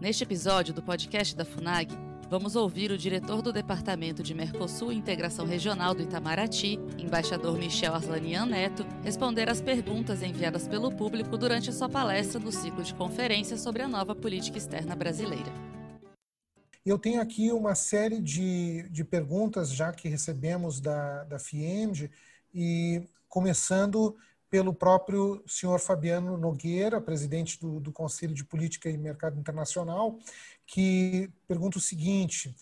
Neste episódio do podcast da FUNAG, vamos ouvir o diretor do Departamento de Mercosul e Integração Regional do Itamaraty, embaixador Michel Arslanian Neto, responder às perguntas enviadas pelo público durante sua palestra no ciclo de conferências sobre a nova política externa brasileira. Eu tenho aqui uma série de, de perguntas já que recebemos da, da FIEND, e começando pelo próprio senhor Fabiano Nogueira, presidente do, do, Conselho de Política e Mercado Internacional, que pergunta o seguinte: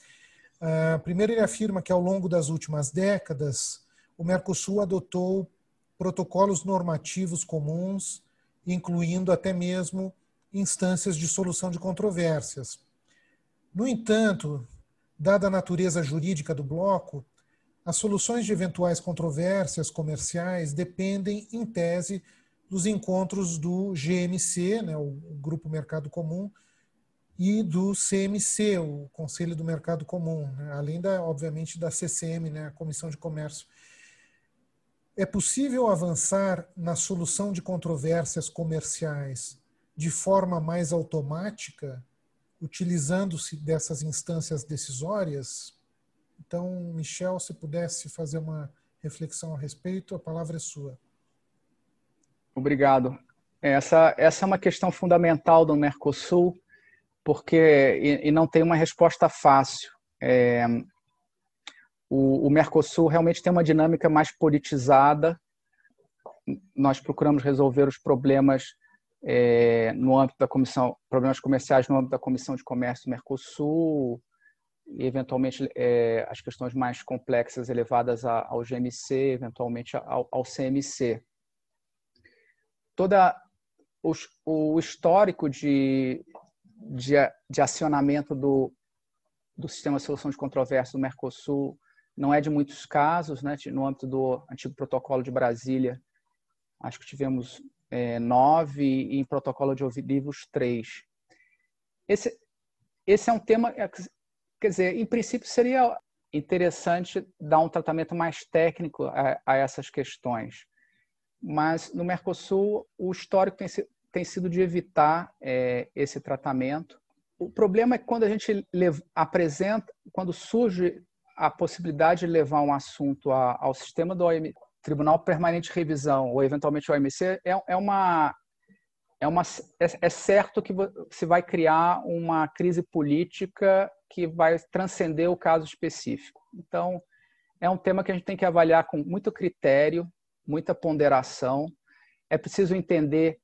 uh, primeiro, ele afirma que ao longo das últimas décadas, o Mercosul adotou protocolos normativos comuns, incluindo até mesmo instâncias de solução de controvérsias. No entanto, dada a natureza jurídica do bloco, as soluções de eventuais controvérsias comerciais dependem, em tese, dos encontros do GMC, né, o Grupo Mercado Comum, e do CMC, o Conselho do Mercado Comum, né, além, da, obviamente, da CCM, né, a Comissão de Comércio. É possível avançar na solução de controvérsias comerciais de forma mais automática, utilizando-se dessas instâncias decisórias? Então, Michel, se pudesse fazer uma reflexão a respeito, a palavra é sua. Obrigado. Essa, essa é uma questão fundamental do Mercosul, porque e, e não tem uma resposta fácil. É, o, o Mercosul realmente tem uma dinâmica mais politizada. Nós procuramos resolver os problemas é, no âmbito da comissão, problemas comerciais no âmbito da Comissão de Comércio do Mercosul, e eventualmente é, as questões mais complexas elevadas ao GMC, eventualmente ao, ao CMC. Toda o, histórico de, de, de, acionamento do, do sistema de solução de controvérsia do Mercosul não é de muitos casos, né? no âmbito do antigo protocolo de Brasília, acho que tivemos é, nove e em protocolo de Ouvidivos três. Esse, esse é um tema Quer dizer, em princípio seria interessante dar um tratamento mais técnico a, a essas questões, mas no Mercosul o histórico tem, tem sido de evitar é, esse tratamento. O problema é que quando a gente apresenta, quando surge a possibilidade de levar um assunto a, ao sistema do OM, Tribunal Permanente de Revisão ou eventualmente OMC, é, é uma é, uma, é, é certo que se vai criar uma crise política que vai transcender o caso específico. Então, é um tema que a gente tem que avaliar com muito critério, muita ponderação. É preciso entender,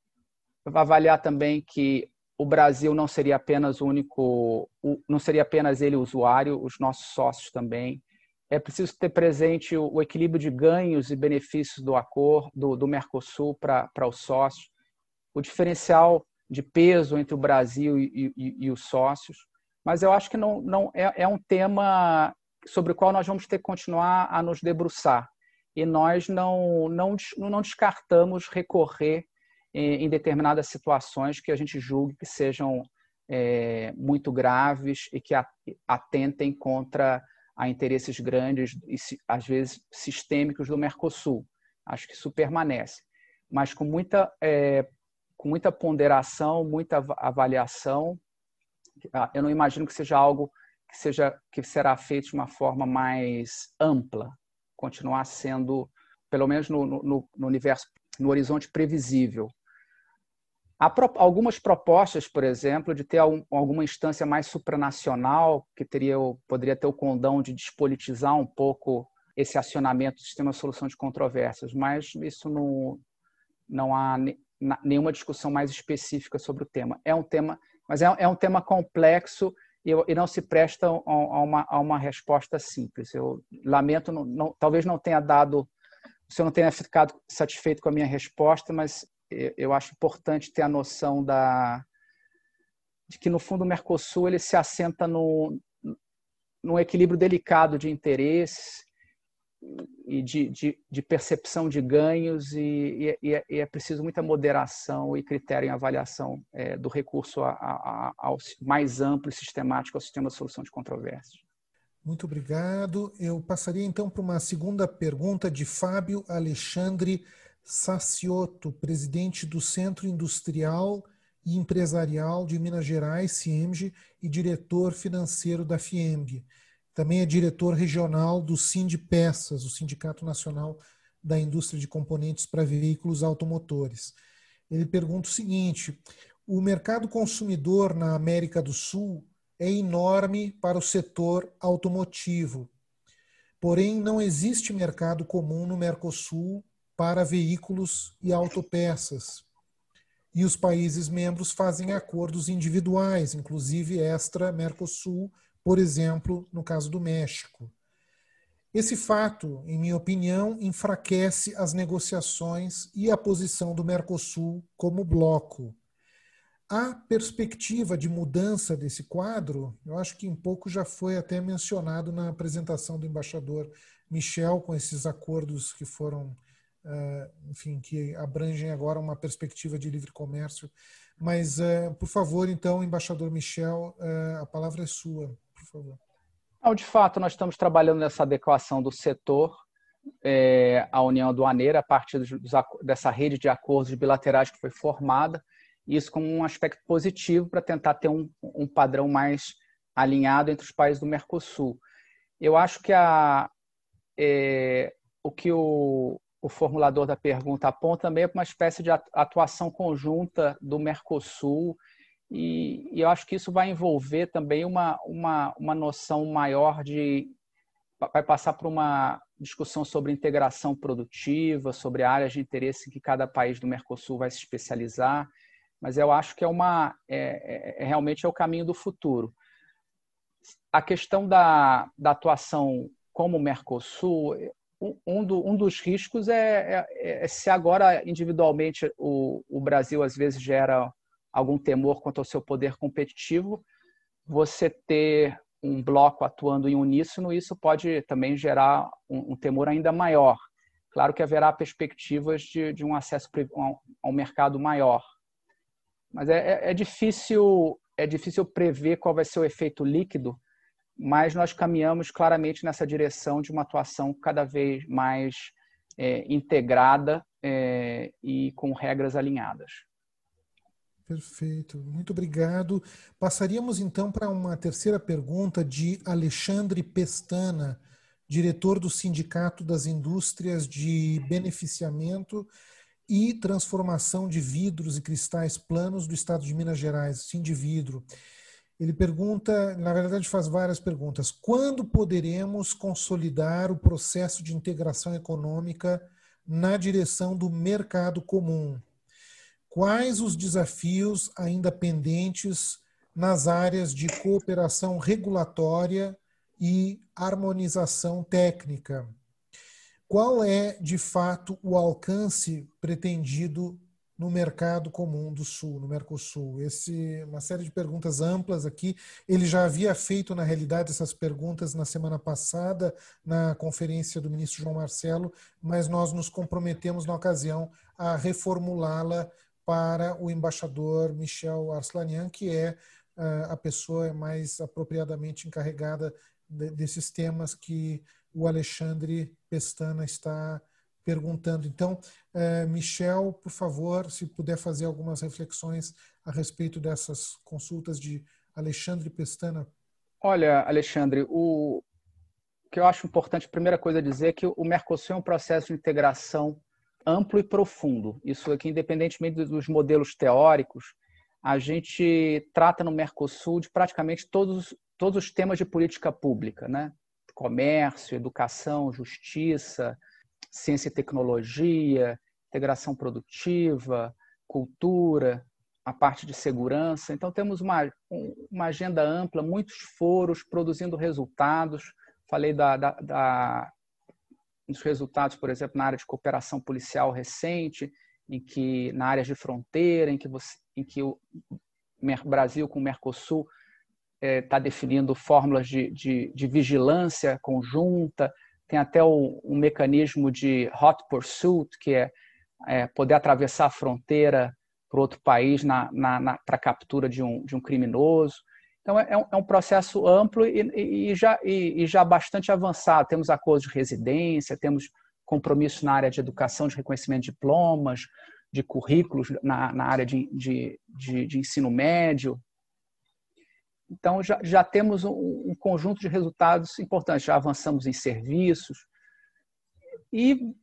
avaliar também que o Brasil não seria apenas o único, não seria apenas ele o usuário, os nossos sócios também. É preciso ter presente o, equilíbrio de ganhos e benefícios do acordo do, do Mercosul para os sócios, o diferencial de peso entre o Brasil e, e, e os sócios mas eu acho que não, não é, é um tema sobre o qual nós vamos ter que continuar a nos debruçar. E nós não, não, não descartamos recorrer em, em determinadas situações que a gente julgue que sejam é, muito graves e que atentem contra a interesses grandes e, às vezes, sistêmicos do Mercosul. Acho que isso permanece. Mas com muita, é, com muita ponderação, muita avaliação eu não imagino que seja algo que seja que será feito de uma forma mais ampla, continuar sendo, pelo menos no, no, no universo, no horizonte previsível. Há pro, algumas propostas, por exemplo, de ter algum, alguma instância mais supranacional que teria, poderia ter o condão de despolitizar um pouco esse acionamento do sistema de solução de controvérsias, mas isso não, não há nenhuma discussão mais específica sobre o tema. É um tema mas é, é um tema complexo e, e, não se presta a uma, a uma resposta simples. Eu lamento, não, não, talvez não tenha dado, você não tenha ficado satisfeito com a minha resposta, mas eu acho importante ter a noção da, de que, no fundo, o Mercosul ele se assenta no, num equilíbrio delicado de interesses e de, de, de, percepção de ganhos e, e, e, é preciso muita moderação e critério em avaliação é, do recurso a, a, ao mais amplo e sistemático ao sistema de solução de controvérsias. Muito obrigado. Eu passaria então para uma segunda pergunta de Fábio Alexandre Saciotto, presidente do Centro Industrial e Empresarial de Minas Gerais, CIEMG, e diretor financeiro da FIEMG. Também é diretor regional do Sind Peças, o Sindicato Nacional da Indústria de Componentes para Veículos Automotores. Ele pergunta o seguinte: o mercado consumidor na América do Sul é enorme para o setor automotivo. Porém, não existe mercado comum no Mercosul para veículos e autopeças. E os países membros fazem acordos individuais, inclusive extra-Mercosul, por exemplo, no caso do México. Esse fato, em minha opinião, enfraquece as negociações e a posição do Mercosul como bloco. A perspectiva de mudança desse quadro, eu acho que em pouco já foi até mencionado na apresentação do embaixador Michel, com esses acordos que foram uh, enfim, que abrangem agora uma perspectiva de livre comércio. Mas, uh, por favor, então, embaixador Michel, uh, a palavra é sua, por favor. De fato, nós estamos trabalhando nessa adequação do setor é, à União Aduaneira a partir dos, dessa rede de acordos bilaterais que foi formada, isso como um aspecto positivo para tentar ter um, um padrão mais alinhado entre os países do Mercosul. Eu acho que a, é, o que o, o formulador da pergunta aponta também para uma espécie de atuação conjunta do Mercosul e, e, eu acho que isso vai envolver também uma, uma, uma noção maior de. vai passar por uma discussão sobre integração produtiva, sobre áreas de interesse que cada país do Mercosul vai se especializar, mas eu acho que é, uma, é, é, é realmente é o caminho do futuro. A questão da, da atuação como Mercosul, um, do, um dos riscos é, é, é, se agora individualmente o, o Brasil às vezes gera algum temor quanto ao seu poder competitivo, você ter um bloco atuando em uníssono, isso pode também gerar um, um temor ainda maior. Claro que haverá perspectivas de, de um acesso a um mercado maior, mas é, é, é, difícil é difícil prever qual vai ser o efeito líquido mas nós caminhamos claramente nessa direção de uma atuação cada vez mais é, integrada é, e com regras alinhadas. Perfeito, muito obrigado. Passaríamos então para uma terceira pergunta de Alexandre Pestana, diretor do Sindicato das Indústrias de Beneficiamento e Transformação de Vidros e Cristais Planos do Estado de Minas Gerais, Sindividro. Vidro. Ele pergunta, na verdade, faz várias perguntas. Quando poderemos consolidar o processo de integração econômica na direção do mercado comum? Quais os desafios ainda pendentes nas áreas de cooperação regulatória e harmonização técnica? Qual é, de fato, o alcance pretendido no mercado comum do Sul, no Mercosul? Esse, uma série de perguntas amplas aqui. Ele já havia feito, na realidade, essas perguntas na semana passada, na conferência do ministro João Marcelo, mas nós nos comprometemos na ocasião a reformulá-la para o embaixador Michel Arslanian, que é uh, a pessoa mais apropriadamente encarregada de, desses temas que o Alexandre Pestana está perguntando. Então, eh, Michel, por favor, se puder fazer algumas reflexões a respeito dessas consultas de Alexandre Pestana. Olha, Alexandre, o que eu acho importante, a primeira coisa a dizer é que o Mercosul é um processo de integração amplo e profundo. Isso aqui, independentemente dos modelos teóricos, a gente trata no Mercosul de praticamente todos, todos os temas de política pública, né? Comércio, educação, justiça, ciência e tecnologia, integração produtiva, cultura, a parte de segurança. Então, temos uma, uma agenda ampla, muitos foros produzindo resultados. Falei da, da, da, dos resultados, por exemplo, na área de cooperação policial recente, em que na área de fronteira, em que, você, em que o Brasil com o Mercosul está é, definindo fórmulas de, de, de vigilância conjunta, tem até um, um mecanismo de hot pursuit, que é, é poder atravessar a fronteira para outro país na, na, na para captura de um, de um criminoso. Então, é, é um, é um processo amplo e, e já, e, e, já bastante avançado. Temos acordos de residência, temos compromissos na área de educação, de reconhecimento de diplomas, de currículos na, na área de, de, de, de, ensino médio. Então, já, já temos um, um, conjunto de resultados importantes. Já avançamos em serviços e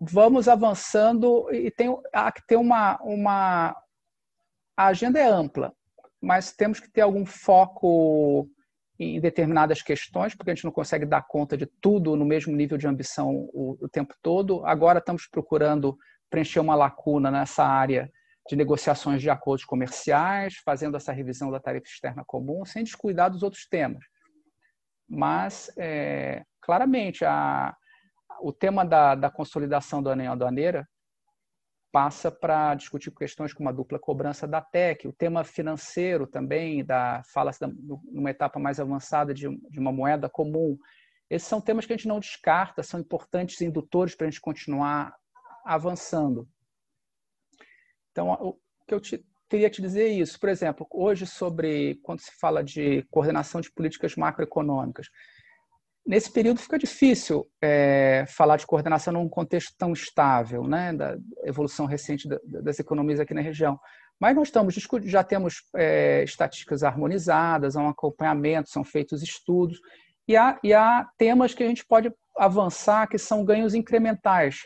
vamos avançando. E tem, há que ter uma, uma. A agenda é ampla, mas temos que ter algum foco em determinadas questões, porque a gente não consegue dar conta de tudo no mesmo nível de ambição o, o tempo todo. Agora estamos procurando preencher uma lacuna nessa área de negociações de acordos comerciais, fazendo essa revisão da tarifa externa comum, sem descuidar dos outros temas. Mas, é, claramente, a, o tema da, da consolidação do anel aduaneira passa para discutir questões como a dupla cobrança da TEC, o tema financeiro também, da fala-se numa etapa mais avançada de, de uma moeda comum. Esses são temas que a gente não descarta, são importantes indutores para a gente continuar avançando. Então, o que eu te, queria te dizer é isso. Por exemplo, hoje sobre quando se fala de coordenação de políticas macroeconômicas, nesse período fica difícil é, falar de coordenação num contexto tão estável, né, da evolução recente das economias aqui na região. Mas nós estamos já temos é, estatísticas harmonizadas, há um acompanhamento, são feitos estudos e há, e há temas que a gente pode avançar que são ganhos incrementais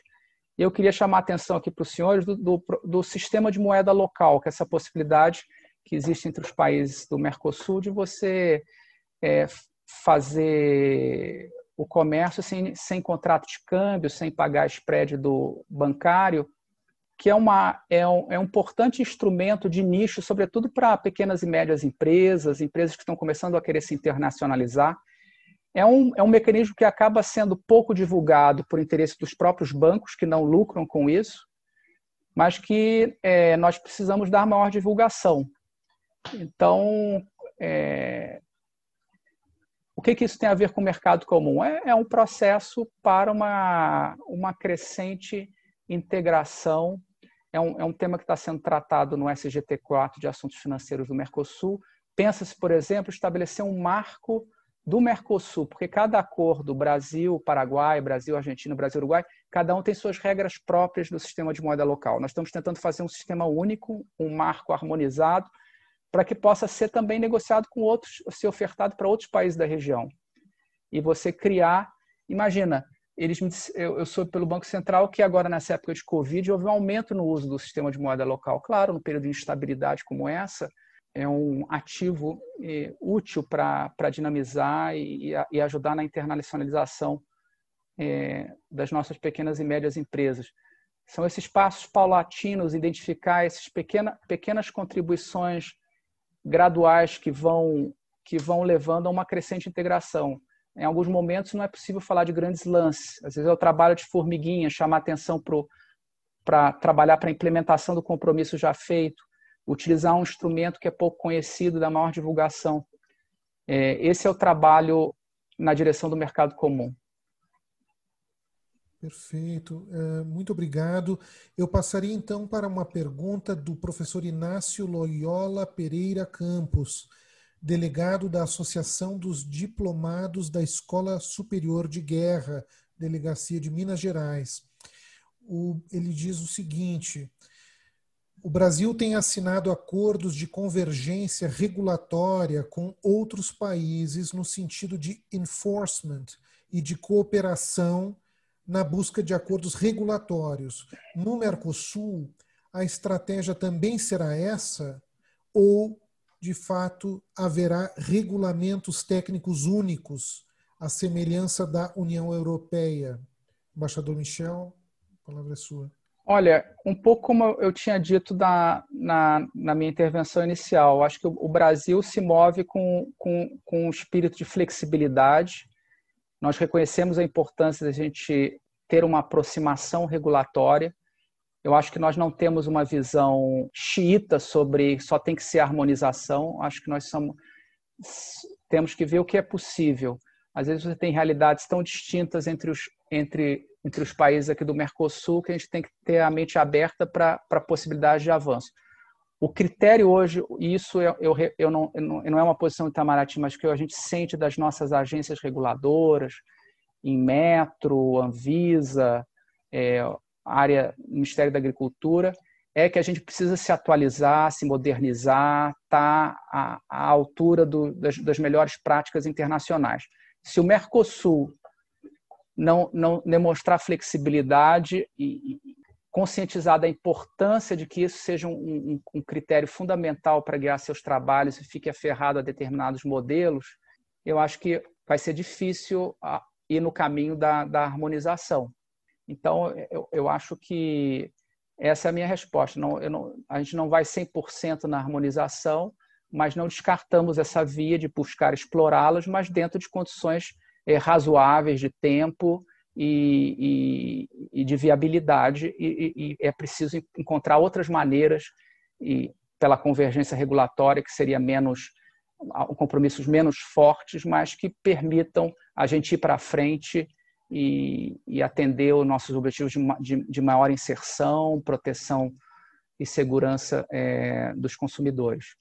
eu queria chamar a atenção aqui para os senhores do, do, do, sistema de moeda local, que é essa possibilidade que existe entre os países do Mercosul de você é, fazer o comércio sem, sem contrato de câmbio, sem pagar spread do bancário, que é, uma, é, um, é um importante instrumento de nicho, sobretudo para pequenas e médias empresas, empresas que estão começando a querer se internacionalizar é um, é um mecanismo que acaba sendo pouco divulgado por interesse dos próprios bancos, que não lucram com isso, mas que é, nós precisamos dar maior divulgação. Então, é, o que, que, isso tem a ver com o mercado comum? É, é um processo para uma, uma crescente integração. É um, é um tema que está sendo tratado no SGT4 de Assuntos Financeiros do Mercosul. Pensa-se, por exemplo, estabelecer um marco do Mercosul, porque cada acordo, Brasil, Paraguai, Brasil, Argentina, Brasil, Uruguai, cada um tem suas regras próprias do sistema de moeda local. Nós estamos tentando fazer um sistema único, um marco harmonizado, para que possa ser também negociado com outros, ser ofertado para outros países da região. E você criar, imagina, eles me, eu, eu pelo Banco Central que agora nessa época de Covid houve um aumento no uso do sistema de moeda local. Claro, no período de instabilidade como essa, é um ativo é, útil para dinamizar e, e, ajudar na internacionalização é, das nossas pequenas e médias empresas. São esses passos paulatinos, identificar essas pequena, pequenas contribuições graduais que vão, que vão levando a uma crescente integração. Em alguns momentos não é possível falar de grandes lances. Às vezes é o trabalho de formiguinha, chamar atenção para trabalhar para a implementação do compromisso já feito, utilizar um instrumento que é pouco conhecido, da maior divulgação. É, esse é o trabalho na direção do mercado comum. Perfeito, é, muito obrigado. Eu passaria então para uma pergunta do professor Inácio Loyola Pereira Campos, delegado da Associação dos Diplomados da Escola Superior de Guerra, Delegacia de Minas Gerais. O, ele diz o seguinte: o Brasil tem assinado acordos de convergência regulatória com outros países no sentido de enforcement e de cooperação na busca de acordos regulatórios. No Mercosul, a estratégia também será essa? Ou, de fato, haverá regulamentos técnicos únicos, à semelhança da União Europeia? Embaixador Michel, a palavra é sua. Olha, um pouco como eu tinha dito na, na, na minha intervenção inicial, acho que o, Brasil se move com, com, com um espírito de flexibilidade. Nós reconhecemos a importância da gente ter uma aproximação regulatória. Eu acho que nós não temos uma visão xiita sobre só tem que ser harmonização. Acho que nós somos, temos que ver o que é possível. Às vezes você tem realidades tão distintas entre os, entre entre os países aqui do Mercosul, que a gente tem que ter a mente aberta para a possibilidade de avanço. O critério hoje, e isso eu, eu, eu, não, eu não é uma posição de Itamaraty, mas que a gente sente das nossas agências reguladoras, em Metro, Anvisa, é, área Ministério da Agricultura, é que a gente precisa se atualizar, se modernizar, estar tá à, altura do, das, das, melhores práticas internacionais. Se o Mercosul não, não demonstrar flexibilidade e conscientizar da importância de que isso seja um, um, um critério fundamental para guiar seus trabalhos e fique aferrado a determinados modelos, eu acho que vai ser difícil ir no caminho da, da harmonização. Então, eu, eu acho que essa é a minha resposta. Não, não, a gente não vai 100% na harmonização, mas não descartamos essa via de buscar explorá-las, mas dentro de condições é, razoáveis de tempo e, e, e de viabilidade. E, e, é preciso encontrar outras maneiras, e pela convergência regulatória, que seria menos compromissos menos fortes, mas que permitam a gente ir para frente e, e atender os nossos objetivos de, de, de, maior inserção, proteção e segurança é, dos consumidores.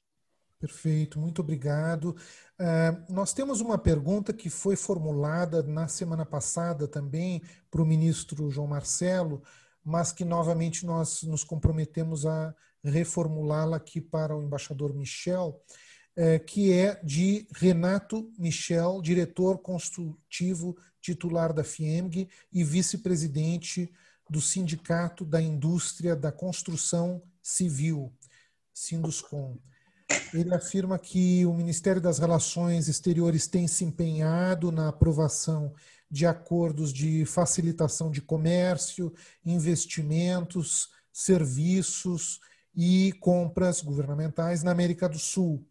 Perfeito, muito obrigado. Uh, nós temos uma pergunta que foi formulada na semana passada também para o ministro João Marcelo, mas que novamente nós nos comprometemos a reformulá-la aqui para o embaixador Michel, uh, que é de Renato Michel, diretor consultivo titular da FIEMG e vice-presidente do Sindicato da Indústria da Construção Civil, Sinduscom. Ele afirma que o Ministério das Relações Exteriores tem se empenhado na aprovação de acordos de facilitação de comércio, investimentos, serviços e compras governamentais na América do Sul.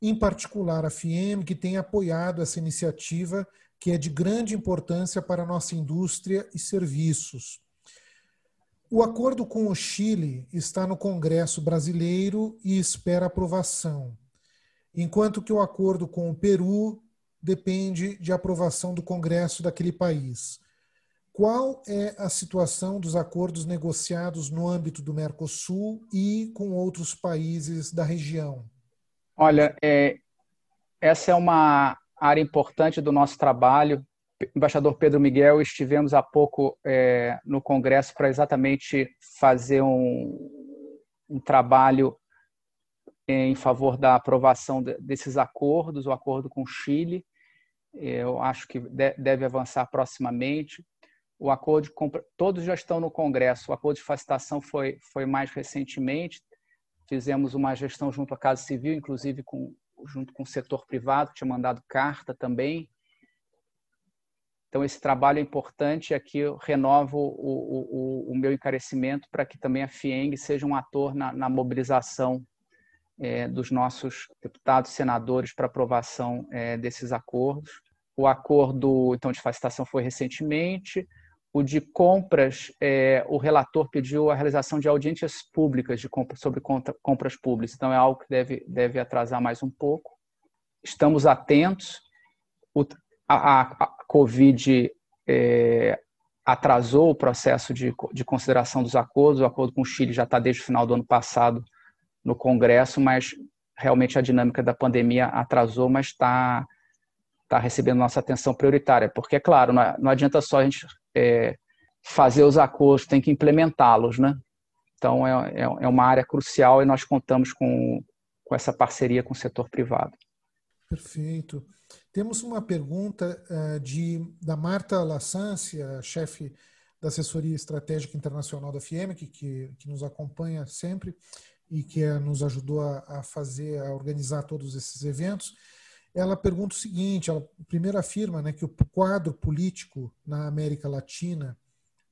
Em particular, a FIEM, que tem apoiado essa iniciativa que é de grande importância para a nossa indústria e serviços. O acordo com o Chile está no Congresso brasileiro e espera aprovação, enquanto que o acordo com o Peru depende de aprovação do Congresso daquele país. Qual é a situação dos acordos negociados no âmbito do Mercosul e com outros países da região? Olha, é, essa é uma área importante do nosso trabalho. Embaixador Pedro Miguel, estivemos há pouco é, no Congresso para exatamente fazer um, um trabalho em favor da aprovação desses acordos, o acordo com o Chile. Eu acho que deve avançar proximamente. O acordo de todos já estão no Congresso. O acordo de facilitação foi, foi mais recentemente. Fizemos uma gestão junto à Casa Civil, inclusive com junto com o setor privado, tinha mandado carta também. Então, esse trabalho é importante. Aqui eu renovo o, o, o meu encarecimento para que também a FIENG seja um ator na, na mobilização é, dos nossos deputados, senadores para aprovação é, desses acordos. O acordo então de facilitação foi recentemente. O de compras, é, o relator pediu a realização de audiências públicas de compra, sobre compras públicas, então é algo que deve, deve atrasar mais um pouco. Estamos atentos. O, a, a, Covid é, atrasou o processo de, de consideração dos acordos. O acordo com o Chile já está desde o final do ano passado no Congresso, mas realmente a dinâmica da pandemia atrasou, mas está tá recebendo nossa atenção prioritária. Porque, é claro, não, adianta só a gente é, fazer os acordos, tem que implementá-los, né? Então, é, é, é uma área crucial e nós contamos com, com essa parceria com o setor privado. Perfeito. Temos uma pergunta uh, de, da Marta Lassância, chefe da Assessoria Estratégica Internacional da FIEMEC, que, que nos acompanha sempre e que uh, nos ajudou a, a, fazer, a organizar todos esses eventos. Ela pergunta o seguinte: ela primeiro afirma né, que o quadro político na América Latina,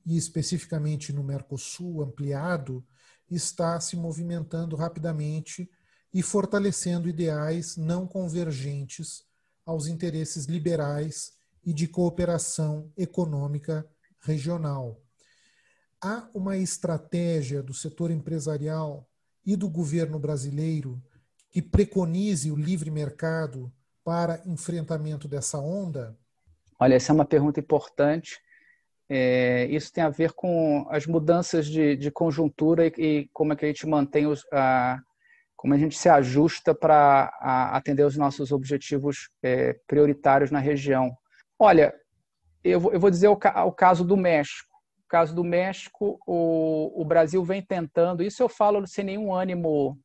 e especificamente no Mercosul ampliado, está se movimentando rapidamente e fortalecendo ideais não convergentes aos interesses liberais e de cooperação econômica regional. Há uma estratégia do setor empresarial e do governo brasileiro que preconize o livre mercado para enfrentamento dessa onda? Olha, essa é uma pergunta importante. É, isso tem a ver com as mudanças de, de conjuntura e, e, como é que a gente mantém os, a, como a gente se ajusta para atender os nossos objetivos é, prioritários na região. Olha, eu, eu vou dizer o, o, caso do México. caso do México, o, o Brasil vem tentando, isso eu falo sem nenhum ânimo,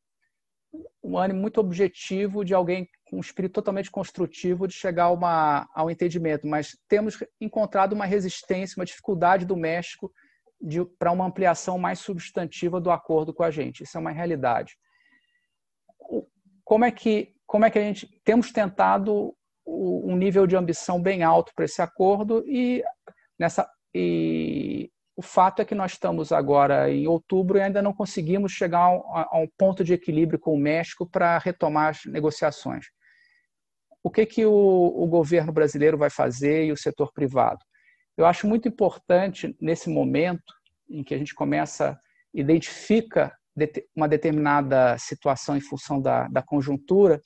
um ânimo muito objetivo de alguém com um espírito totalmente construtivo de chegar a, uma, a um entendimento, mas temos encontrado uma resistência, uma dificuldade do México para uma ampliação mais substantiva do acordo com a gente. Isso é uma realidade. Como é que, como é que a gente temos tentado um nível de ambição bem alto para esse acordo e nessa e o fato é que nós estamos agora em outubro e ainda não conseguimos chegar a um ponto de equilíbrio com o México para retomar as negociações. O que, que o, o governo brasileiro vai fazer e o setor privado? Eu acho muito importante, nesse momento em que a gente começa, identifica uma determinada situação em função da, da conjuntura,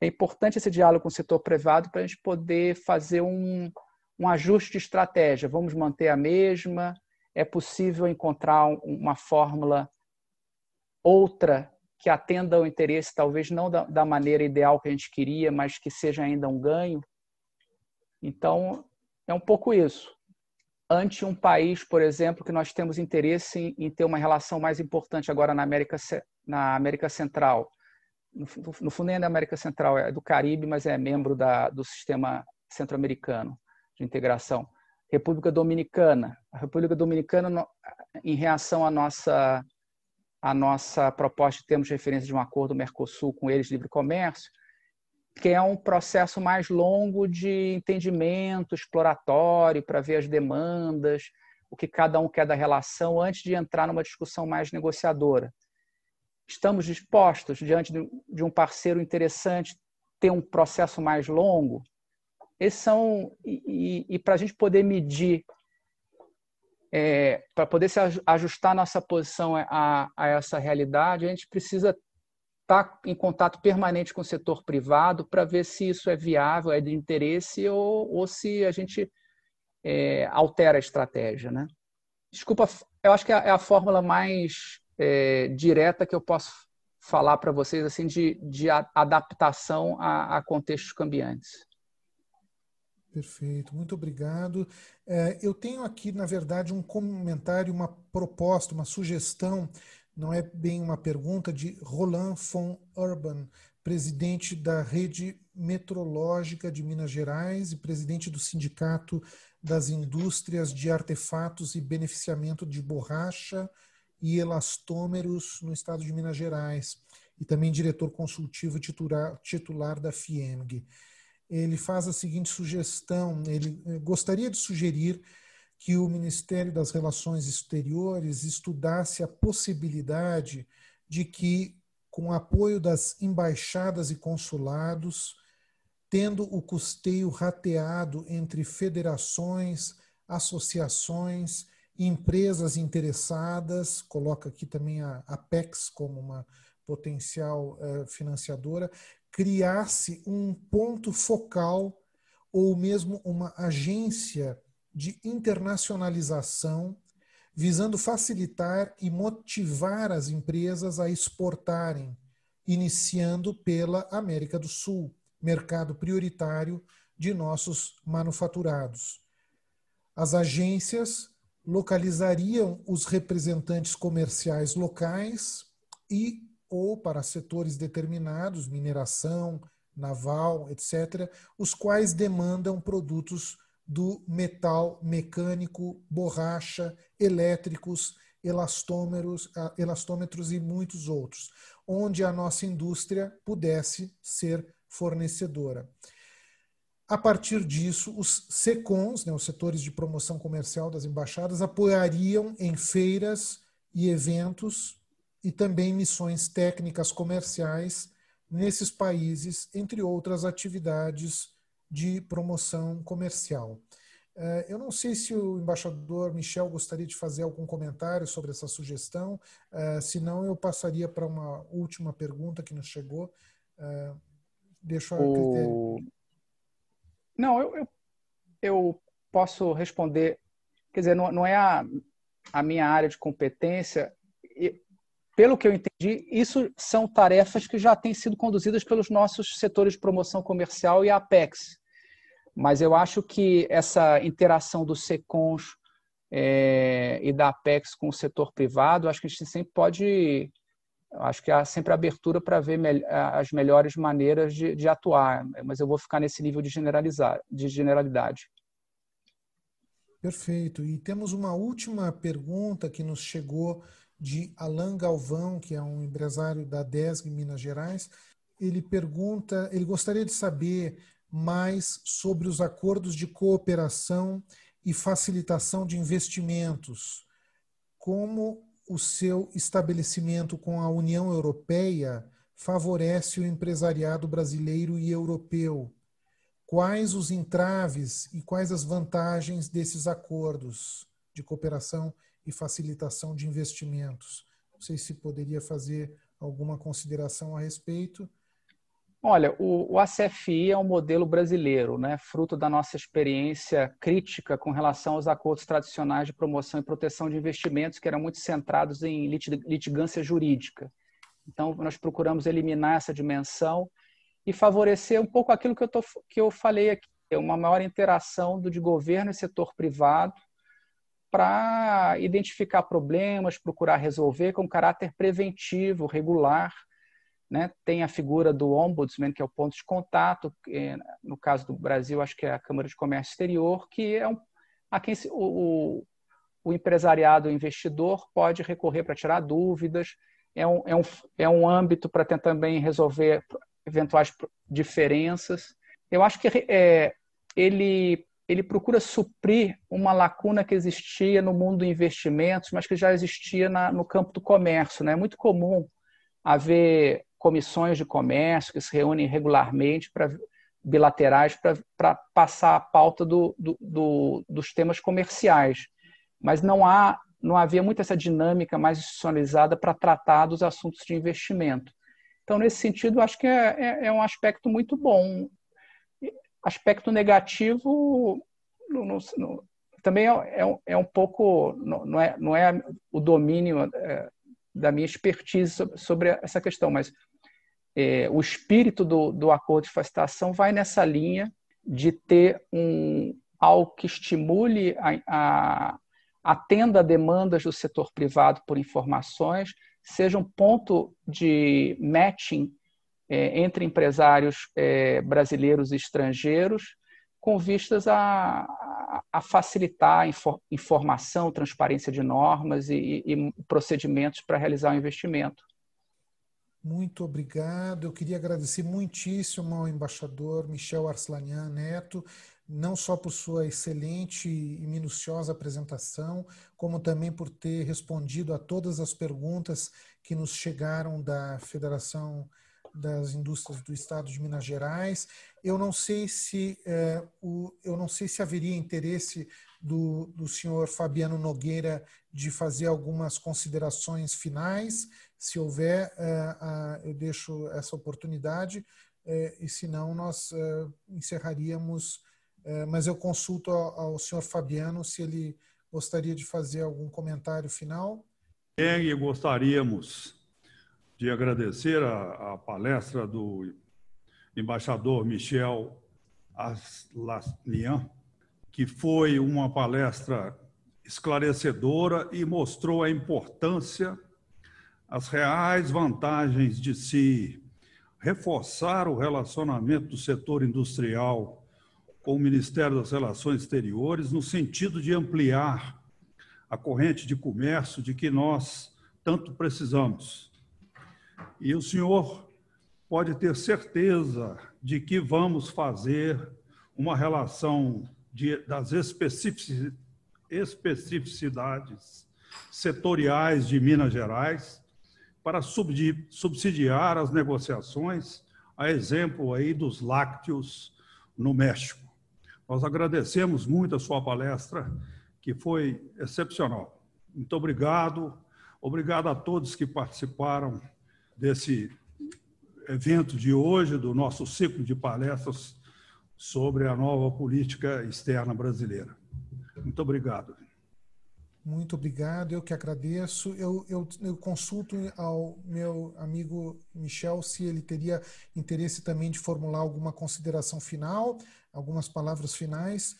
é importante esse diálogo com o setor privado para a gente poder fazer um, um ajuste de estratégia. Vamos manter a mesma? É possível encontrar uma fórmula outra que atenda ao interesse, talvez não da, da maneira ideal que a gente queria, mas que seja ainda um ganho? Então, é um pouco isso. Ante um país, por exemplo, que nós temos interesse em, em ter uma relação mais importante agora na América, na América Central. No, no fundo, é da América Central, é do Caribe, mas é membro da, do sistema centro-americano de integração. República Dominicana. A República Dominicana, em reação à nossa, à nossa proposta de termos referência de um acordo Mercosul com eles de livre comércio, que é um processo mais longo de entendimento exploratório para ver as demandas, o que cada um quer da relação, antes de entrar numa discussão mais negociadora. Estamos dispostos, diante de um parceiro interessante, ter um processo mais longo? Esses são e, e, e para a gente poder medir, é, para poder se ajustar nossa posição a, a essa realidade, a gente precisa tá em contato permanente com o setor privado para ver se isso é viável, é de interesse ou, ou se a gente é, altera a estratégia, né? Desculpa, eu acho que é a é fórmula mais é, direta que eu posso falar para vocês assim de, de adaptação a, a contextos cambiantes. Perfeito, muito obrigado. É, eu tenho aqui, na verdade, um comentário, uma proposta, uma sugestão, não é bem uma pergunta, de Roland von Urban, presidente da Rede Metrológica de Minas Gerais e presidente do Sindicato das Indústrias de Artefatos e Beneficiamento de Borracha e Elastômeros no estado de Minas Gerais, e também diretor consultivo titular, da FIEMG ele faz a seguinte sugestão: ele eh, gostaria de sugerir que o Ministério das Relações Exteriores estudasse a possibilidade de que, com apoio das embaixadas e consulados, tendo o custeio rateado entre federações, associações, empresas interessadas, coloca aqui também a Apex como uma potencial uh, financiadora, criasse um ponto focal ou mesmo uma agência de internacionalização visando facilitar e motivar as empresas a exportarem, iniciando pela América do Sul, mercado prioritário de nossos manufaturados. As agências localizariam os representantes comerciais locais e ou para setores determinados, mineração, naval, etc., os quais demandam produtos do metal mecânico, borracha, elétricos, elastômeros, ah, elastômetros e muitos outros, onde a nossa indústria pudesse ser fornecedora. A partir disso, os SECONs, né, os setores de promoção comercial das embaixadas, apoiariam em feiras e eventos e também missões técnicas comerciais nesses países, entre outras atividades de promoção comercial. Eh, eu não sei se o embaixador Michel gostaria de fazer algum comentário sobre essa sugestão, eh, senão eu passaria para uma última pergunta que nos chegou. Eh, deixo a critério. Não, eu, eu, eu, posso responder. Quer dizer, não, não é a, a minha área de competência pelo que eu entendi, isso são tarefas que já têm sido conduzidas pelos nossos setores de promoção comercial e Apex. Mas eu acho que essa interação dos SECONs é, e da Apex com o setor privado, acho que a gente sempre pode, acho que há sempre abertura para ver me, as melhores maneiras de, de, atuar, mas eu vou ficar nesse nível de, generalizar, de generalidade. Perfeito. E temos uma última pergunta que nos chegou de Alain Galvão, que é um empresário da DESG Minas Gerais. Ele pergunta, ele gostaria de saber mais sobre os acordos de cooperação e facilitação de investimentos. Como o seu estabelecimento com a União Europeia favorece o empresariado brasileiro e europeu? Quais os entraves e quais as vantagens desses acordos de cooperação e facilitação de investimentos? Não sei se poderia fazer alguma consideração a respeito. Olha, o, o ACFI é um modelo brasileiro, né, fruto da nossa experiência crítica com relação aos acordos tradicionais de promoção e proteção de investimentos, que eram muito centrados em litigância jurídica. Então, nós procuramos eliminar essa dimensão e favorecer um pouco aquilo que eu, tô, que eu falei aqui, uma maior interação do de governo e setor privado para identificar problemas, procurar resolver com caráter preventivo, regular, né? Tem a figura do ombudsman, que é o ponto de contato, no caso do Brasil, acho que é a Câmara de Comércio Exterior, que é um, a quem se, o, o empresariado, o investidor pode recorrer para tirar dúvidas, é um, é um, é um âmbito para tentar também resolver eventuais diferenças. Eu acho que é, ele, ele procura suprir uma lacuna que existia no mundo dos investimentos, mas que já existia na, no campo do comércio. Né? É muito comum haver comissões de comércio que se reúnem regularmente para bilaterais para passar a pauta do, do, do, dos temas comerciais, mas não há não havia muito essa dinâmica mais institucionalizada para tratar dos assuntos de investimento. Então, nesse sentido, acho que é, é, é um aspecto muito bom. Aspecto negativo no, no, no, também é, é, é, um pouco não, é, não é o domínio é, da minha expertise sobre, sobre essa questão, mas é, o espírito do, do acordo de facilitação vai nessa linha de ter um algo que estimule a, a atenda a demandas do setor privado por informações, seja um ponto de matching é, entre empresários é, brasileiros e estrangeiros, com vistas a, a facilitar informação, transparência de normas e, e procedimentos para realizar o investimento. Muito obrigado. Eu queria agradecer muitíssimo ao embaixador Michel Arslanian Neto, não só por sua excelente e minuciosa apresentação, como também por ter respondido a todas as perguntas que nos chegaram da Federação das Indústrias do Estado de Minas Gerais. Eu não sei se eh, o, eu não sei se haveria interesse do, do senhor Fabiano Nogueira de fazer algumas considerações finais. Se houver, é, eu deixo essa oportunidade, é, e se não, nós é, encerraríamos. Mas eu consulto ao senhor Fabiano se ele gostaria de fazer algum comentário final. E gostaríamos de agradecer a, a palestra do embaixador Michel Aslanian, que foi uma palestra esclarecedora e mostrou a importância as reais vantagens de se reforçar o relacionamento do setor industrial com o Ministério das Relações Exteriores, no sentido de ampliar a corrente de comércio de que nós tanto precisamos. E o senhor pode ter certeza de que vamos fazer uma relação de, das especificidades setoriais de Minas Gerais para subsidiar as negociações, a exemplo aí dos lácteos no México. Nós agradecemos muito a sua palestra, que foi excepcional. Muito obrigado. Obrigado a todos que participaram desse evento de hoje, do nosso ciclo de palestras sobre a nova política externa brasileira. Muito obrigado. Muito obrigado, eu que agradeço. Eu, eu, eu, consulto ao meu amigo Michel se ele teria interesse também de formular alguma consideração final, algumas palavras finais.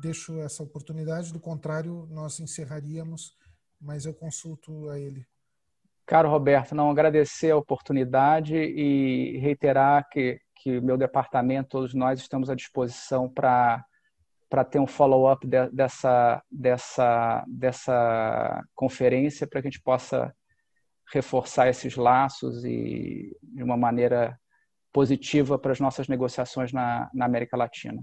deixo essa oportunidade, do contrário, nós encerraríamos, mas eu consulto a ele. Caro Roberto, não agradecer a oportunidade e reiterar que, que meu departamento, todos nós estamos à disposição para para ter um follow-up de, dessa, dessa, dessa conferência, para que a gente possa reforçar esses laços e de uma maneira positiva para as nossas negociações na, na América Latina.